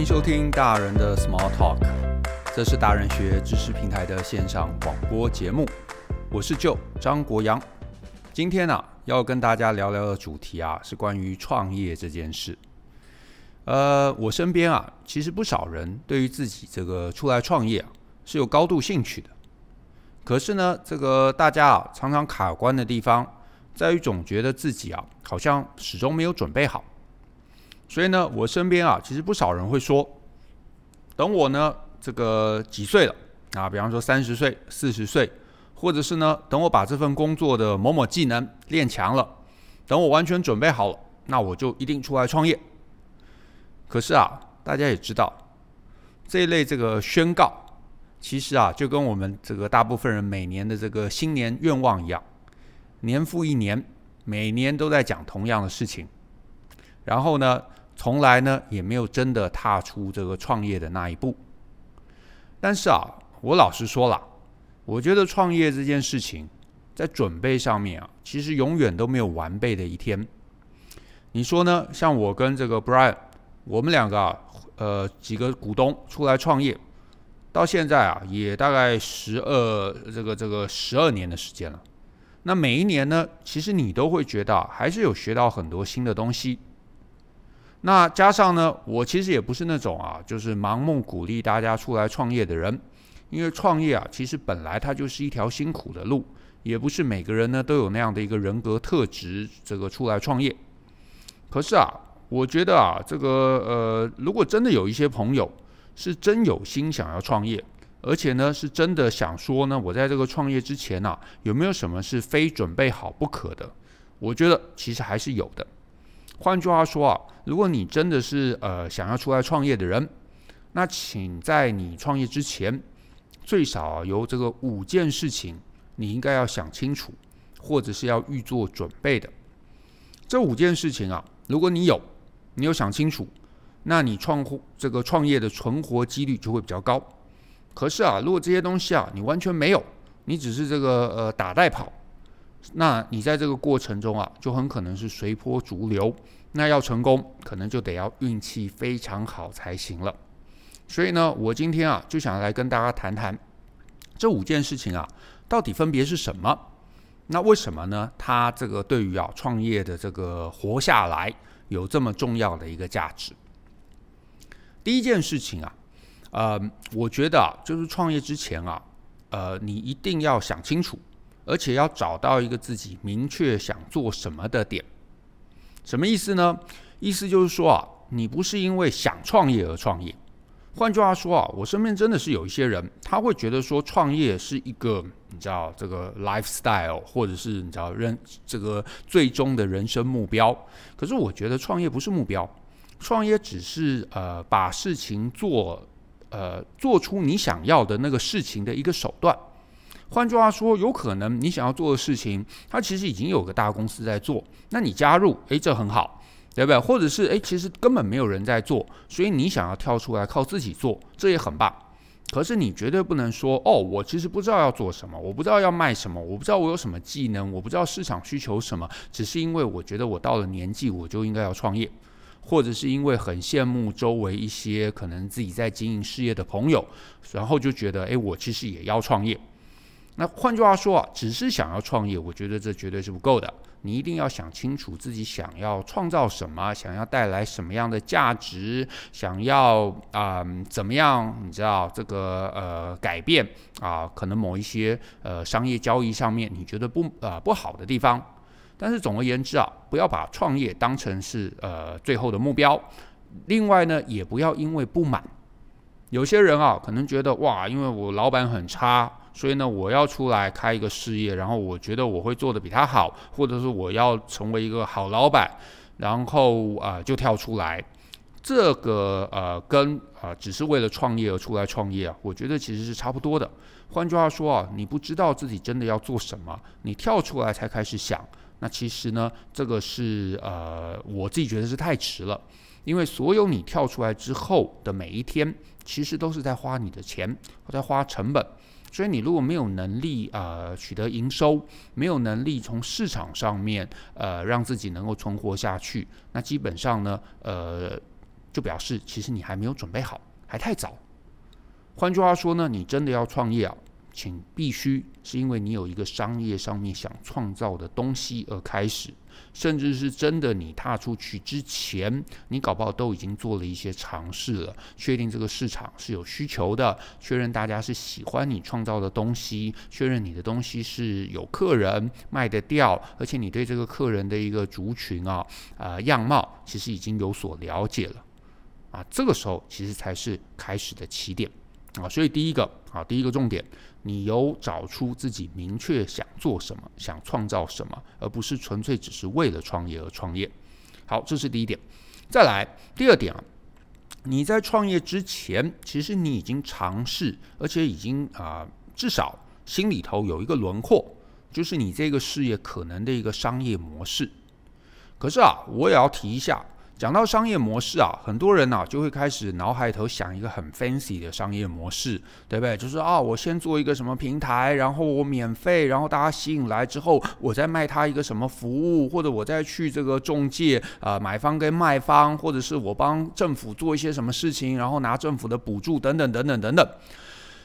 欢迎收听大人的 Small Talk，这是大人学知识平台的线上广播节目。我是 Joe 张国阳。今天啊，要跟大家聊聊的主题啊，是关于创业这件事。呃，我身边啊，其实不少人对于自己这个出来创业啊，是有高度兴趣的。可是呢，这个大家啊，常常卡关的地方，在于总觉得自己啊，好像始终没有准备好。所以呢，我身边啊，其实不少人会说，等我呢，这个几岁了啊，比方说三十岁、四十岁，或者是呢，等我把这份工作的某某技能练强了，等我完全准备好了，那我就一定出来创业。可是啊，大家也知道，这一类这个宣告，其实啊，就跟我们这个大部分人每年的这个新年愿望一样，年复一年，每年都在讲同样的事情，然后呢，从来呢也没有真的踏出这个创业的那一步。但是啊，我老实说了，我觉得创业这件事情在准备上面啊，其实永远都没有完备的一天。你说呢？像我跟这个 Brian，我们两个啊，呃，几个股东出来创业，到现在啊，也大概十二这个这个十二年的时间了。那每一年呢，其实你都会觉得还是有学到很多新的东西。那加上呢，我其实也不是那种啊，就是盲目鼓励大家出来创业的人，因为创业啊，其实本来它就是一条辛苦的路，也不是每个人呢都有那样的一个人格特质，这个出来创业。可是啊，我觉得啊，这个呃，如果真的有一些朋友是真有心想要创业，而且呢是真的想说呢，我在这个创业之前啊，有没有什么是非准备好不可的？我觉得其实还是有的。换句话说啊，如果你真的是呃想要出来创业的人，那请在你创业之前，最少啊有这个五件事情你应该要想清楚，或者是要预做准备的。这五件事情啊，如果你有，你有想清楚，那你创这个创业的存活几率就会比较高。可是啊，如果这些东西啊你完全没有，你只是这个呃打带跑。那你在这个过程中啊，就很可能是随波逐流。那要成功，可能就得要运气非常好才行了。所以呢，我今天啊，就想来跟大家谈谈这五件事情啊，到底分别是什么？那为什么呢？它这个对于啊创业的这个活下来有这么重要的一个价值。第一件事情啊，呃，我觉得啊，就是创业之前啊，呃，你一定要想清楚。而且要找到一个自己明确想做什么的点，什么意思呢？意思就是说啊，你不是因为想创业而创业。换句话说啊，我身边真的是有一些人，他会觉得说创业是一个你知道这个 lifestyle，或者是你知道人这个最终的人生目标。可是我觉得创业不是目标，创业只是呃把事情做呃做出你想要的那个事情的一个手段。换句话说，有可能你想要做的事情，它其实已经有个大公司在做，那你加入，诶，这很好，对不对？或者是诶，其实根本没有人在做，所以你想要跳出来靠自己做，这也很棒。可是你绝对不能说，哦，我其实不知道要做什么，我不知道要卖什么，我不知道我有什么技能，我不知道市场需求什么，只是因为我觉得我到了年纪，我就应该要创业，或者是因为很羡慕周围一些可能自己在经营事业的朋友，然后就觉得，诶，我其实也要创业。那换句话说啊，只是想要创业，我觉得这绝对是不够的。你一定要想清楚自己想要创造什么，想要带来什么样的价值，想要啊、怎么样？你知道这个呃改变啊、可能某一些呃商业交易上面你觉得不啊、呃、不好的地方。但是总而言之啊，不要把创业当成是呃最后的目标。另外呢，也不要因为不满，有些人啊可能觉得哇，因为我老板很差。所以呢，我要出来开一个事业，然后我觉得我会做得比他好，或者是我要成为一个好老板，然后啊、就跳出来。这个呃跟啊、只是为了创业而出来创业啊，我觉得其实是差不多的。换句话说啊，你不知道自己真的要做什么，你跳出来才开始想，那其实呢，这个是呃我自己觉得是太迟了，因为所有你跳出来之后的每一天，其实都是在花你的钱，在花成本。所以你如果没有能力呃取得营收，没有能力从市场上面呃让自己能够存活下去，那基本上呢呃就表示其实你还没有准备好，还太早。换句话说呢，你真的要创业啊，请必须是因为你有一个商业上面想创造的东西而开始。甚至是真的，你踏出去之前，你搞不好都已经做了一些尝试了，确定这个市场是有需求的，确认大家是喜欢你创造的东西，确认你的东西是有客人卖得掉，而且你对这个客人的一个族群啊，呃，样貌其实已经有所了解了，啊，这个时候其实才是开始的起点。啊，所以第一个啊，第一个重点，你有找出自己明确想做什么，想创造什么，而不是纯粹只是为了创业而创业。好，这是第一点。再来第二点啊，你在创业之前，其实你已经尝试，而且已经啊，至少心里头有一个轮廓，就是你这个事业可能的一个商业模式。可是啊，我也要提一下。讲到商业模式啊，很多人呢、就会开始脑海头想一个很 fancy 的商业模式，对不对？就是啊，我先做一个什么平台，然后我免费，然后大家吸引来之后，我再卖他一个什么服务，或者我再去这个中介啊、买方跟卖方，或者是我帮政府做一些什么事情，然后拿政府的补助等等等等等等。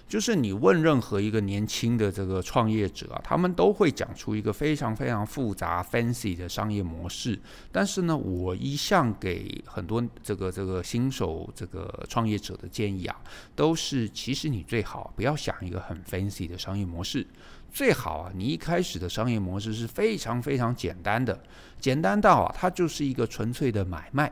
就是你问任何一个年轻的这个创业者啊，他们都会讲出一个非常非常复杂 fancy 的商业模式。但是呢，我一向给很多这个这个新手这个创业者的建议啊，都是其实你最好不要想一个很 fancy 的商业模式，最好啊，你一开始的商业模式是非常非常简单的，简单到啊，它就是一个纯粹的买卖。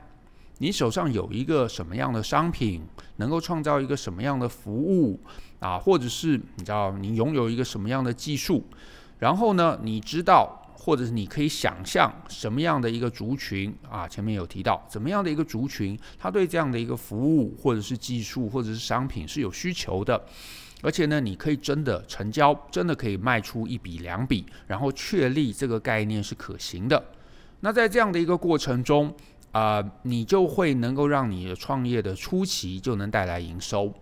你手上有一个什么样的商品，能够创造一个什么样的服务啊，或者是你知道你拥有一个什么样的技术，然后呢，你知道或者是你可以想象什么样的一个族群啊，前面有提到怎么样的一个族群，他对这样的一个服务或者是技术或者是商品是有需求的，而且呢，你可以真的成交，真的可以卖出一笔两笔，然后确立这个概念是可行的。那在这样的一个过程中，啊、你就会能够让你的创业的初期就能带来营收，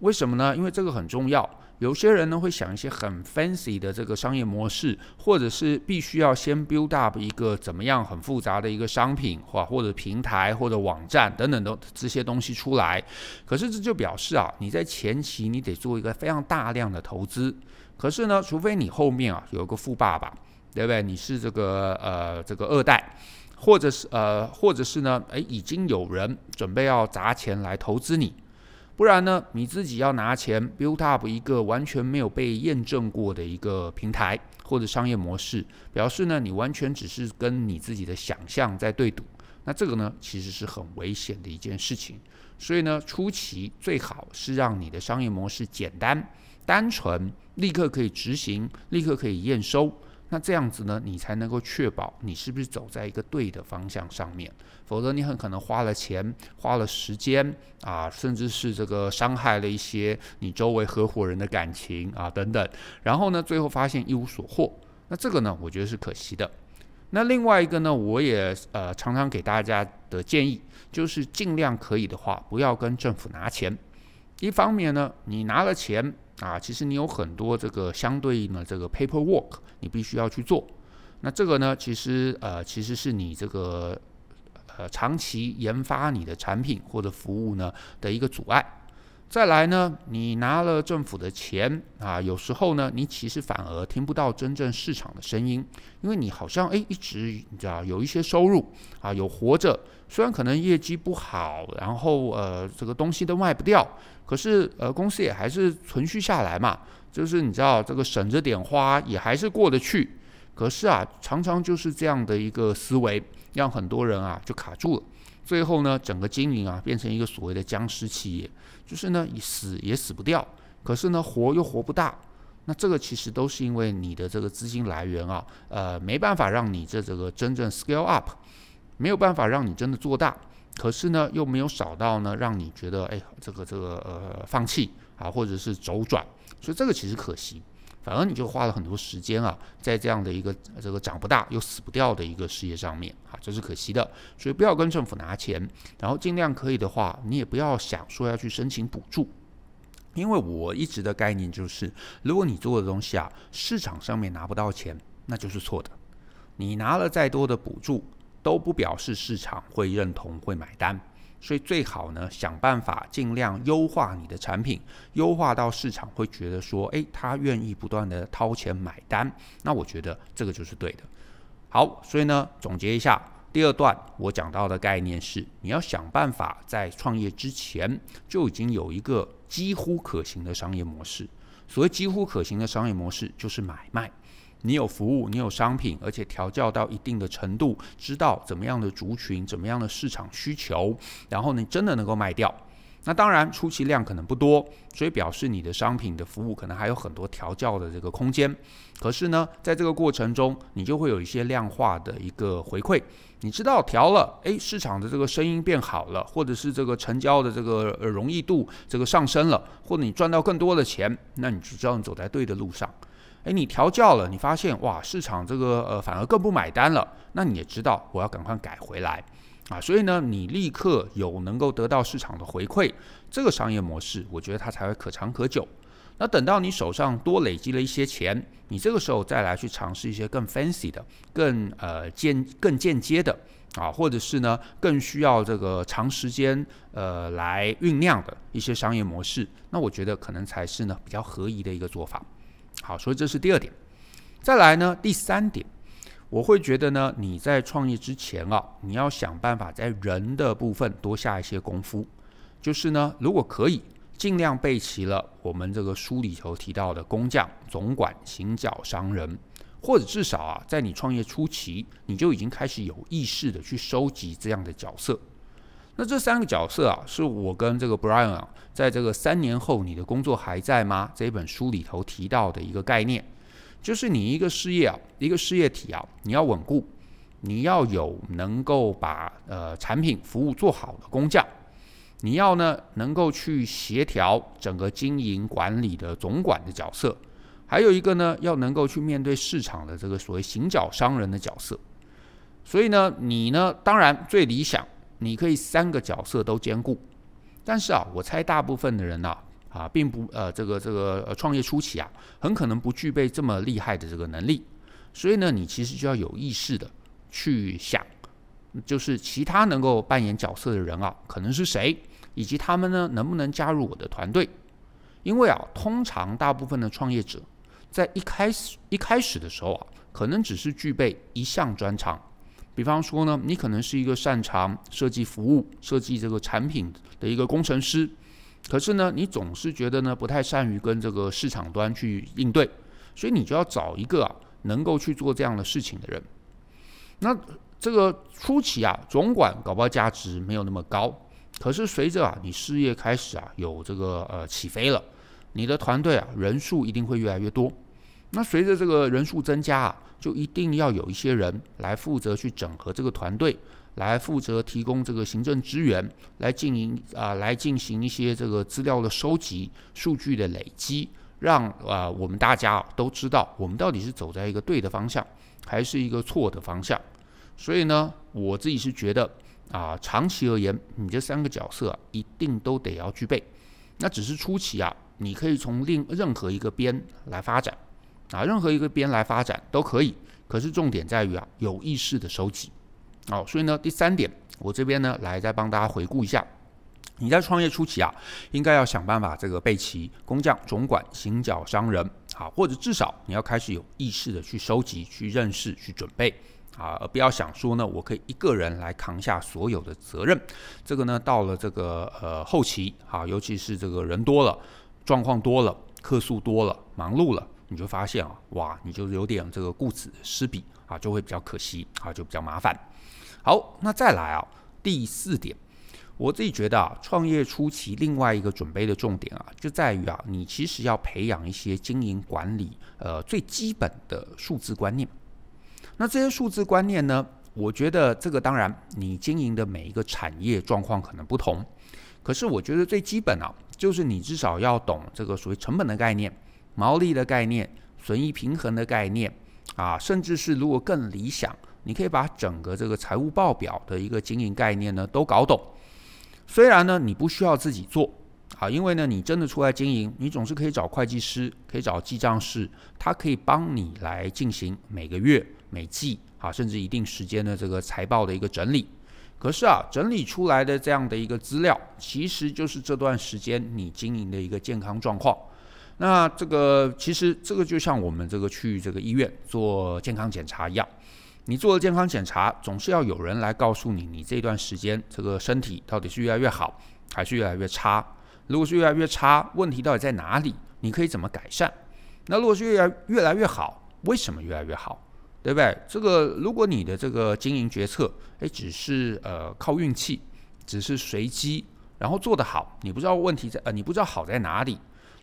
为什么呢？因为这个很重要。有些人呢会想一些很 fancy 的这个商业模式，或者是必须要先 build up 一个怎么样很复杂的一个商品或或者平台或者网站等等的这些东西出来。可是这就表示啊，你在前期你得做一个非常大量的投资。可是呢，除非你后面啊有一个富爸爸，对不对？你是这个呃这个二代。或者是呃，或者是呢，诶，已经有人准备要砸钱来投资你，不然呢，你自己要拿钱 build up 一个完全没有被验证过的一个平台或者商业模式，表示呢，你完全只是跟你自己的想象在对赌，那这个呢，其实是很危险的一件事情。所以呢，初期最好是让你的商业模式简单、单纯，立刻可以执行，立刻可以验收。那这样子呢，你才能够确保你是不是走在一个对的方向上面，否则你很可能花了钱、花了时间啊，甚至是这个伤害了一些你周围合伙人的感情啊等等，然后呢，最后发现一无所获。那这个呢，我觉得是可惜的。那另外一个呢，我也呃常常给大家的建议就是，尽量可以的话，不要跟政府拿钱。一方面呢，你拿了钱。啊，其实你有很多这个相对应的这个 paperwork，你必须要去做。那这个呢，其实呃，其实是你这个呃长期研发你的产品或者服务呢的一个阻碍。再来呢，你拿了政府的钱啊，有时候呢，你其实反而听不到真正市场的声音，因为你好像诶一直你知道有一些收入啊，有活着，虽然可能业绩不好，然后呃这个东西都卖不掉。可是，呃，公司也还是存续下来嘛，就是你知道，这个省着点花也还是过得去。可是啊，常常就是这样的一个思维，让很多人啊就卡住了。最后呢，整个经营啊变成一个所谓的僵尸企业，就是呢，你死也死不掉，可是呢，活又活不大。那这个其实都是因为你的这个资金来源啊，呃，没办法让你这这个真正 scale up，没有办法让你真的做大。可是呢，又没有少到呢，让你觉得哎，这个这个呃放弃啊，或者是周转，所以这个其实可行，反而你就花了很多时间啊，在这样的一个这个长不大又死不掉的一个事业上面啊，这是可惜的。所以不要跟政府拿钱，然后尽量可以的话，你也不要想说要去申请补助，因为我一直的概念就是，如果你做的东西啊，市场上面拿不到钱，那就是错的。你拿了再多的补助。都不表示市场会认同、会买单，所以最好呢，想办法尽量优化你的产品，优化到市场会觉得说，诶，他愿意不断的掏钱买单，那我觉得这个就是对的。好，所以呢，总结一下，第二段我讲到的概念是，你要想办法在创业之前就已经有一个几乎可行的商业模式。所谓几乎可行的商业模式，就是买卖。你有服务，你有商品，而且调教到一定的程度，知道怎么样的族群，怎么样的市场需求，然后你真的能够卖掉。那当然初期量可能不多，所以表示你的商品的服务可能还有很多调教的这个空间。可是呢，在这个过程中，你就会有一些量化的一个回馈。你知道调了，诶，市场的这个声音变好了，或者是这个成交的这个容易度这个上升了，或者你赚到更多的钱，那你就知道你走在对的路上。诶，你调教了，你发现哇，市场这个呃反而更不买单了，那你也知道我要赶快改回来啊。所以呢，你立刻有能够得到市场的回馈，这个商业模式，我觉得它才会可长可久。那等到你手上多累积了一些钱，你这个时候再来去尝试一些更 fancy 的、更呃间更间接的啊，或者是呢更需要这个长时间呃来酝酿的一些商业模式，那我觉得可能才是呢比较合宜的一个做法。好，所以这是第二点。再来呢，第三点，我会觉得呢，你在创业之前啊，你要想办法在人的部分多下一些功夫。就是呢，如果可以，尽量备齐了我们这个书里头提到的工匠、总管、行脚商人，或者至少啊，在你创业初期，你就已经开始有意识的去收集这样的角色。那这三个角色啊，是我跟这个 Brian 啊，在这个三年后你的工作还在吗？这本书里头提到的一个概念，就是你一个事业啊，一个事业体啊，你要稳固，你要有能够把呃产品服务做好的工匠，你要呢能够去协调整个经营管理的总管的角色，还有一个呢要能够去面对市场的这个所谓行脚商人的角色。所以呢，你呢当然最理想。你可以三个角色都兼顾，但是啊，我猜大部分的人呐，啊，并不呃，这个这个创业初期啊，很可能不具备这么厉害的这个能力，所以呢，你其实就要有意识的去想，就是其他能够扮演角色的人啊，可能是谁，以及他们呢，能不能加入我的团队？因为啊，通常大部分的创业者在一开始一开始的时候啊，可能只是具备一项专长。比方说呢，你可能是一个擅长设计服务、设计这个产品的一个工程师，可是呢，你总是觉得呢不太善于跟这个市场端去应对，所以你就要找一个啊能够去做这样的事情的人。那这个初期啊，总管搞不好价值没有那么高，可是随着啊你事业开始啊有这个呃起飞了，你的团队啊人数一定会越来越多。那随着这个人数增加啊，就一定要有一些人来负责去整合这个团队，来负责提供这个行政资源，来进行啊，来进行一些这个资料的收集、数据的累积，让啊我们大家都知道我们到底是走在一个对的方向，还是一个错的方向。所以呢，我自己是觉得啊，长期而言，你这三个角色，一定都得要具备。那只是初期啊，你可以从另任何一个边来发展。啊，任何一个边来发展都可以，可是重点在于啊，有意识的收集。好，所以呢，第三点，我这边呢来再帮大家回顾一下，你在创业初期啊，应该要想办法这个备齐工匠、总管、行脚商人，好，或者至少你要开始有意识的去收集、去认识、去准备，啊，而不要想说呢，我可以一个人来扛下所有的责任。这个呢，到了这个呃后期，啊，尤其是这个人多了，状况多了，客数多了，忙碌了。你就发现啊，哇，你就有点这个顾此失彼啊，就会比较可惜啊，就比较麻烦。好，那再来啊，第四点，我自己觉得啊，创业初期另外一个准备的重点啊，就在于啊，你其实要培养一些经营管理呃最基本的数字观念。那这些数字观念呢，我觉得这个当然你经营的每一个产业状况可能不同，可是我觉得最基本啊，就是你至少要懂这个所谓成本的概念。毛利的概念、损益平衡的概念啊，甚至是如果更理想，你可以把整个这个财务报表的一个经营概念呢都搞懂。虽然呢你不需要自己做啊，因为呢你真的出来经营，你总是可以找会计师，可以找记账师，他可以帮你来进行每个月、每季啊，甚至一定时间的这个财报的一个整理。可是啊，整理出来的这样的一个资料，其实就是这段时间你经营的一个健康状况。那这个其实这个就像我们这个去这个医院做健康检查一样，你做了健康检查，总是要有人来告诉你，你这段时间这个身体到底是越来越好，还是越来越差？如果是越来越差，问题到底在哪里？你可以怎么改善？那如果是越来越来越好，为什么越来越好？对不对？这个如果你的这个经营决策，诶，只是呃靠运气，只是随机，然后做得好，你不知道问题在呃，你不知道好在哪里，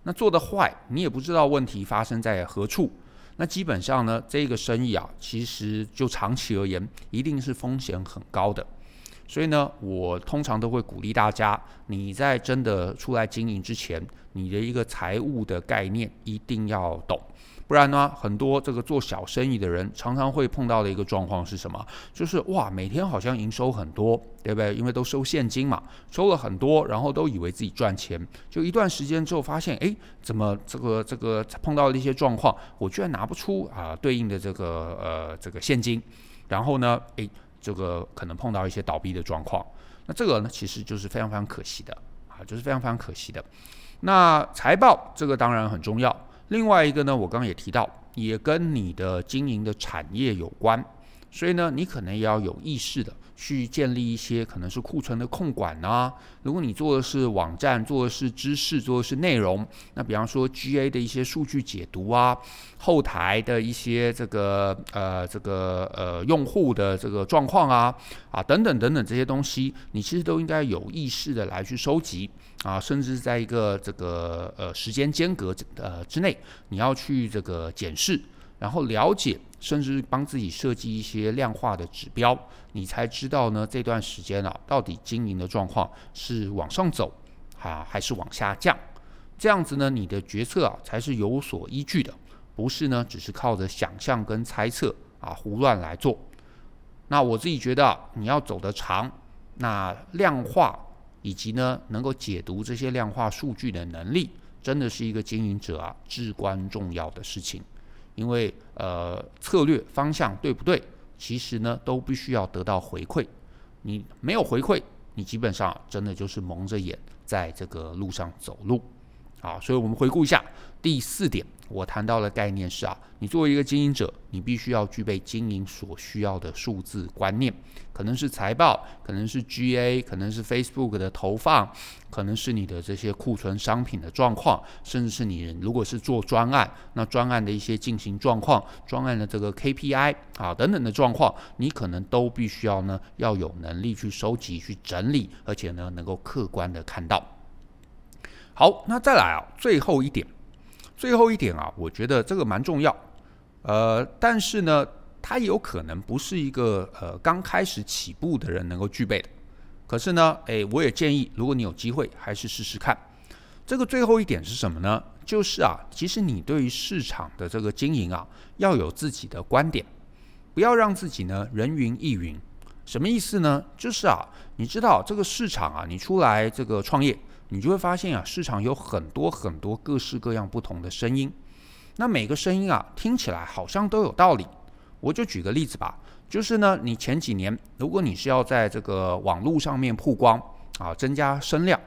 那做的坏，你也不知道问题发生在何处，那基本上呢，这个生意啊，其实就长期而言，一定是风险很高的。所以呢，我通常都会鼓励大家，你在真的出来经营之前，你的一个财务的概念一定要懂。不然呢，很多这个做小生意的人常常会碰到的一个状况是什么？就是哇，每天好像营收很多，对不对？因为都收现金嘛，收了很多，然后都以为自己赚钱，就一段时间之后发现，哎，怎么这个这个碰到了一些状况，我居然拿不出啊对应的这个呃这个现金，然后呢，哎，这个可能碰到一些倒闭的状况，那这个呢，其实就是非常非常可惜的啊，就是非常非常可惜的。那财报这个当然很重要。另外一个呢，我刚刚也提到，也跟你的经营的产业有关，所以呢，你可能也要有意识的去建立一些可能是库存的控管啊。如果你做的是网站，做的是知识，做的是内容，那比方说 GA 的一些数据解读啊，后台的一些这个呃这个呃用户的这个状况啊啊等等等等这些东西，你其实都应该有意识的来去收集。啊，甚至在一个这个呃时间间隔呃之内，你要去这个检视，然后了解，甚至帮自己设计一些量化的指标，你才知道呢，这段时间啊，到底经营的状况是往上走啊，还是往下降？这样子呢，你的决策啊才是有所依据的，不是呢只是靠着想象跟猜测啊胡乱来做。那我自己觉得啊，你要走得长，那量化。以及呢，能够解读这些量化数据的能力，真的是一个经营者啊至关重要的事情。因为呃，策略方向对不对，其实呢都必须要得到回馈。你没有回馈，你基本上真的就是蒙着眼在这个路上走路。好，所以我们回顾一下第四点。我谈到的概念是啊，你作为一个经营者，你必须要具备经营所需要的数字观念，可能是财报，可能是 GA，可能是 Facebook 的投放，可能是你的这些库存商品的状况，甚至是你如果是做专案，那专案的一些进行状况，专案的这个 KPI 啊等等的状况，你可能都必须要呢要有能力去收集、去整理，而且呢能够客观的看到。好，那再来啊，最后一点。最后一点啊，我觉得这个蛮重要，呃，但是呢，它有可能不是一个呃刚开始起步的人能够具备的。可是呢，诶，我也建议，如果你有机会，还是试试看。这个最后一点是什么呢？就是啊，其实你对于市场的这个经营啊，要有自己的观点，不要让自己呢人云亦云。什么意思呢？就是啊，你知道这个市场啊，你出来这个创业。你就会发现啊，市场有很多很多各式各样不同的声音，那每个声音啊，听起来好像都有道理。我就举个例子吧，就是呢，你前几年如果你是要在这个网络上面曝光啊，增加声量，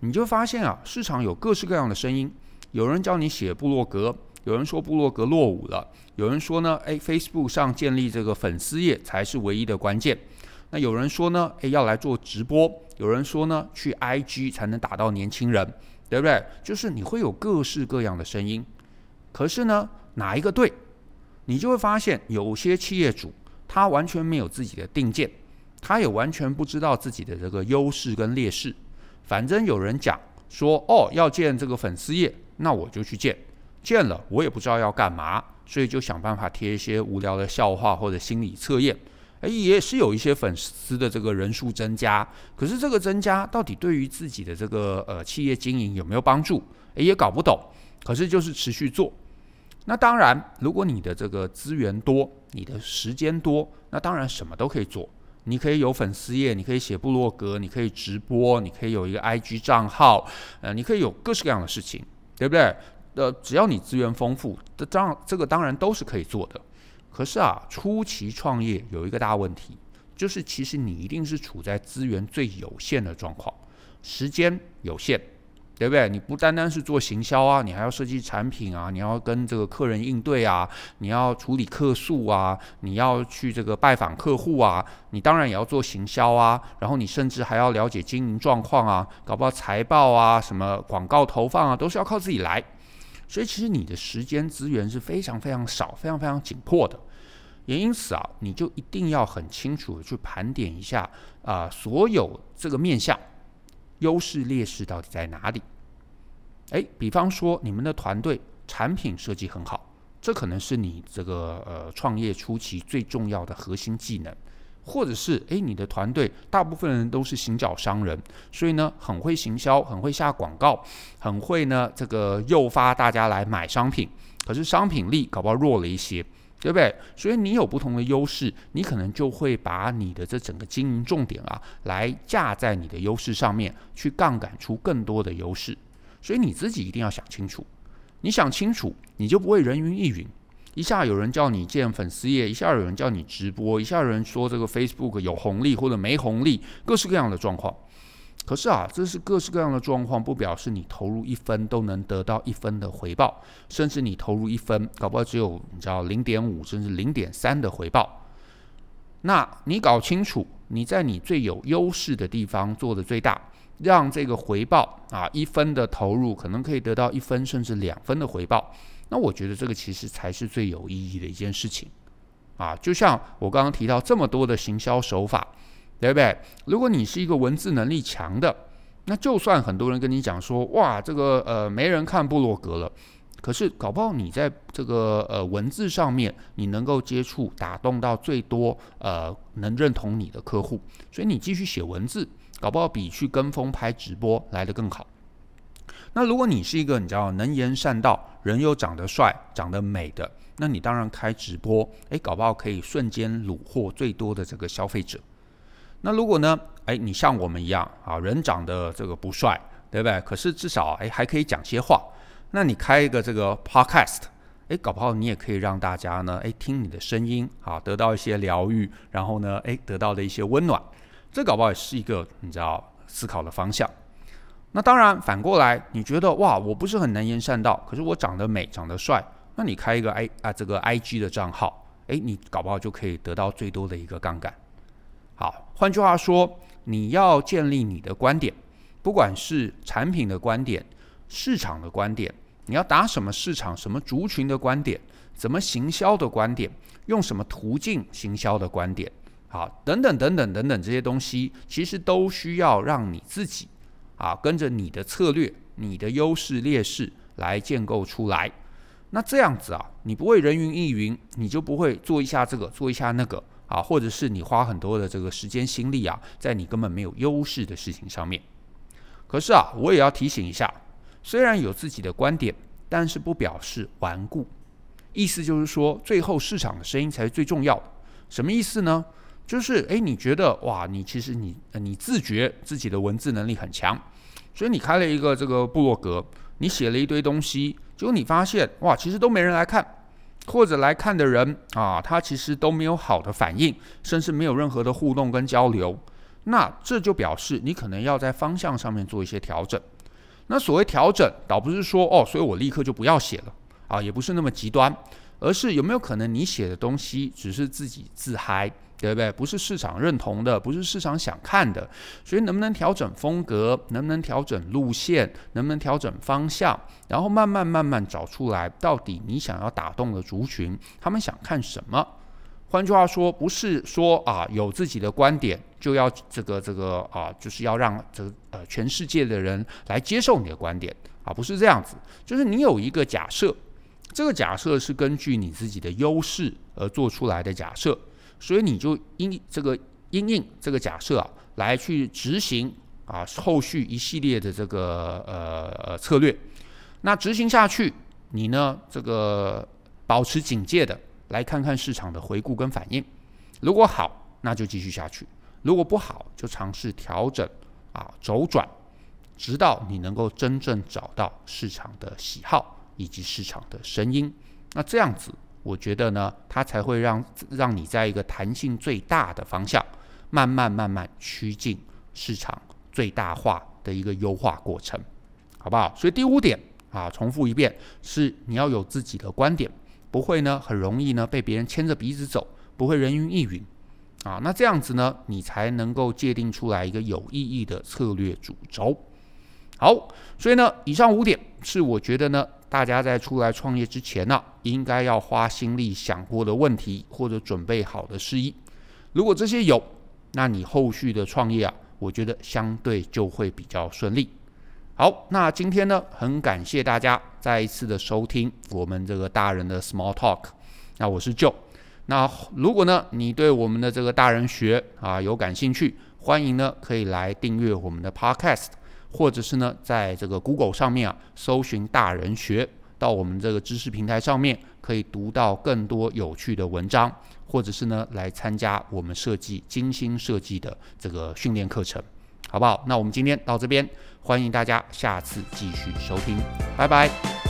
你就发现啊，市场有各式各样的声音。有人叫你写部落格，有人说部落格落伍了，有人说呢，诶，Facebook 上建立这个粉丝页才是唯一的关键。那有人说呢，诶，要来做直播；有人说呢，去 IG 才能打到年轻人，对不对？就是你会有各式各样的声音，可是呢，哪一个对？你就会发现，有些企业主他完全没有自己的定见，他也完全不知道自己的这个优势跟劣势。反正有人讲说，哦，要建这个粉丝页，那我就去建，建了我也不知道要干嘛，所以就想办法贴一些无聊的笑话或者心理测验。诶，也是有一些粉丝的这个人数增加，可是这个增加到底对于自己的这个呃企业经营有没有帮助？诶，也搞不懂。可是就是持续做。那当然，如果你的这个资源多，你的时间多，那当然什么都可以做。你可以有粉丝页，你可以写部落格，你可以直播，你可以有一个 IG 账号，呃，你可以有各式各样的事情，对不对？呃，只要你资源丰富，这当这个当然都是可以做的。可是啊，初期创业有一个大问题，就是其实你一定是处在资源最有限的状况，时间有限。对不对？你不单单是做行销啊，你还要设计产品啊，你要跟这个客人应对啊，你要处理客诉啊，你要去这个拜访客户啊，你当然也要做行销啊，然后你甚至还要了解经营状况啊，搞不好财报啊，什么广告投放啊，都是要靠自己来。所以其实你的时间资源是非常非常少，非常非常紧迫的。也因此啊，你就一定要很清楚的去盘点一下啊，所有这个面向。优势劣势到底在哪里？诶，比方说你们的团队产品设计很好，这可能是你这个呃创业初期最重要的核心技能，或者是诶，你的团队大部分人都是行脚商人，所以呢很会行销，很会下广告，很会呢这个诱发大家来买商品，可是商品力搞不好弱了一些。对不对？所以你有不同的优势，你可能就会把你的这整个经营重点啊，来架在你的优势上面，去杠杆出更多的优势。所以你自己一定要想清楚，你想清楚，你就不会人云亦云。一下有人叫你建粉丝页，一下有人叫你直播，一下有人说这个 Facebook 有红利或者没红利，各式各样的状况。可是啊，这是各式各样的状况，不表示你投入一分都能得到一分的回报，甚至你投入一分，搞不好只有你知道零点五甚至零点三的回报。那你搞清楚，你在你最有优势的地方做的最大，让这个回报啊一分的投入可能可以得到一分甚至两分的回报。那我觉得这个其实才是最有意义的一件事情啊！就像我刚刚提到这么多的行销手法。对不对？如果你是一个文字能力强的，那就算很多人跟你讲说，哇，这个呃没人看部落格了，可是搞不好你在这个呃文字上面，你能够接触打动到最多呃能认同你的客户，所以你继续写文字，搞不好比去跟风拍直播来得更好。那如果你是一个你知道能言善道，人又长得帅、长得美的，那你当然开直播，诶，搞不好可以瞬间虏获最多的这个消费者。那如果呢？哎，你像我们一样啊，人长得这个不帅，对不对？可是至少哎还可以讲些话。那你开一个这个 podcast，哎，搞不好你也可以让大家呢，哎，听你的声音啊，得到一些疗愈，然后呢，哎，得到的一些温暖。这搞不好也是一个你知道思考的方向。那当然反过来，你觉得哇，我不是很能言善道，可是我长得美，长得帅，那你开一个 i 啊这个 IG 的账号，哎，你搞不好就可以得到最多的一个杠杆。好，换句话说，你要建立你的观点，不管是产品的观点、市场的观点，你要打什么市场、什么族群的观点，怎么行销的观点，用什么途径行销的观点，好，等等等等等等这些东西，其实都需要让你自己啊跟着你的策略、你的优势劣势来建构出来。那这样子啊，你不会人云亦云，你就不会做一下这个，做一下那个。啊，或者是你花很多的这个时间心力啊，在你根本没有优势的事情上面。可是啊，我也要提醒一下，虽然有自己的观点，但是不表示顽固。意思就是说，最后市场的声音才是最重要的。什么意思呢？就是诶，你觉得哇，你其实你你自觉自己的文字能力很强，所以你开了一个这个部落格，你写了一堆东西，结果你发现哇，其实都没人来看。或者来看的人啊，他其实都没有好的反应，甚至没有任何的互动跟交流。那这就表示你可能要在方向上面做一些调整。那所谓调整，倒不是说哦，所以我立刻就不要写了啊，也不是那么极端，而是有没有可能你写的东西只是自己自嗨。对不对？不是市场认同的，不是市场想看的，所以能不能调整风格？能不能调整路线？能不能调整方向？然后慢慢慢慢找出来，到底你想要打动的族群，他们想看什么？换句话说，不是说啊有自己的观点就要这个这个啊，就是要让这呃全世界的人来接受你的观点啊，不是这样子。就是你有一个假设，这个假设是根据你自己的优势而做出来的假设。所以你就因这个因应这个假设啊，来去执行啊后续一系列的这个呃呃策略。那执行下去，你呢这个保持警戒的来看看市场的回顾跟反应。如果好，那就继续下去；如果不好，就尝试调整啊周转，直到你能够真正找到市场的喜好以及市场的声音。那这样子。我觉得呢，它才会让让你在一个弹性最大的方向慢慢慢慢趋近市场最大化的一个优化过程，好不好？所以第五点啊，重复一遍，是你要有自己的观点，不会呢很容易呢被别人牵着鼻子走，不会人云亦云啊。那这样子呢，你才能够界定出来一个有意义的策略主轴。好，所以呢，以上五点是我觉得呢，大家在出来创业之前呢，应该要花心力想过的问题或者准备好的事宜。如果这些有，那你后续的创业啊，我觉得相对就会比较顺利。好，那今天呢，很感谢大家再一次的收听我们这个大人的 Small Talk。那我是 Joe。那如果呢，你对我们的这个大人学啊有感兴趣，欢迎呢可以来订阅我们的 Podcast。或者是呢，在这个 Google 上面啊，搜寻大人学，到我们这个知识平台上面，可以读到更多有趣的文章，或者是呢，来参加我们设计精心设计的这个训练课程，好不好？那我们今天到这边，欢迎大家下次继续收听，拜拜。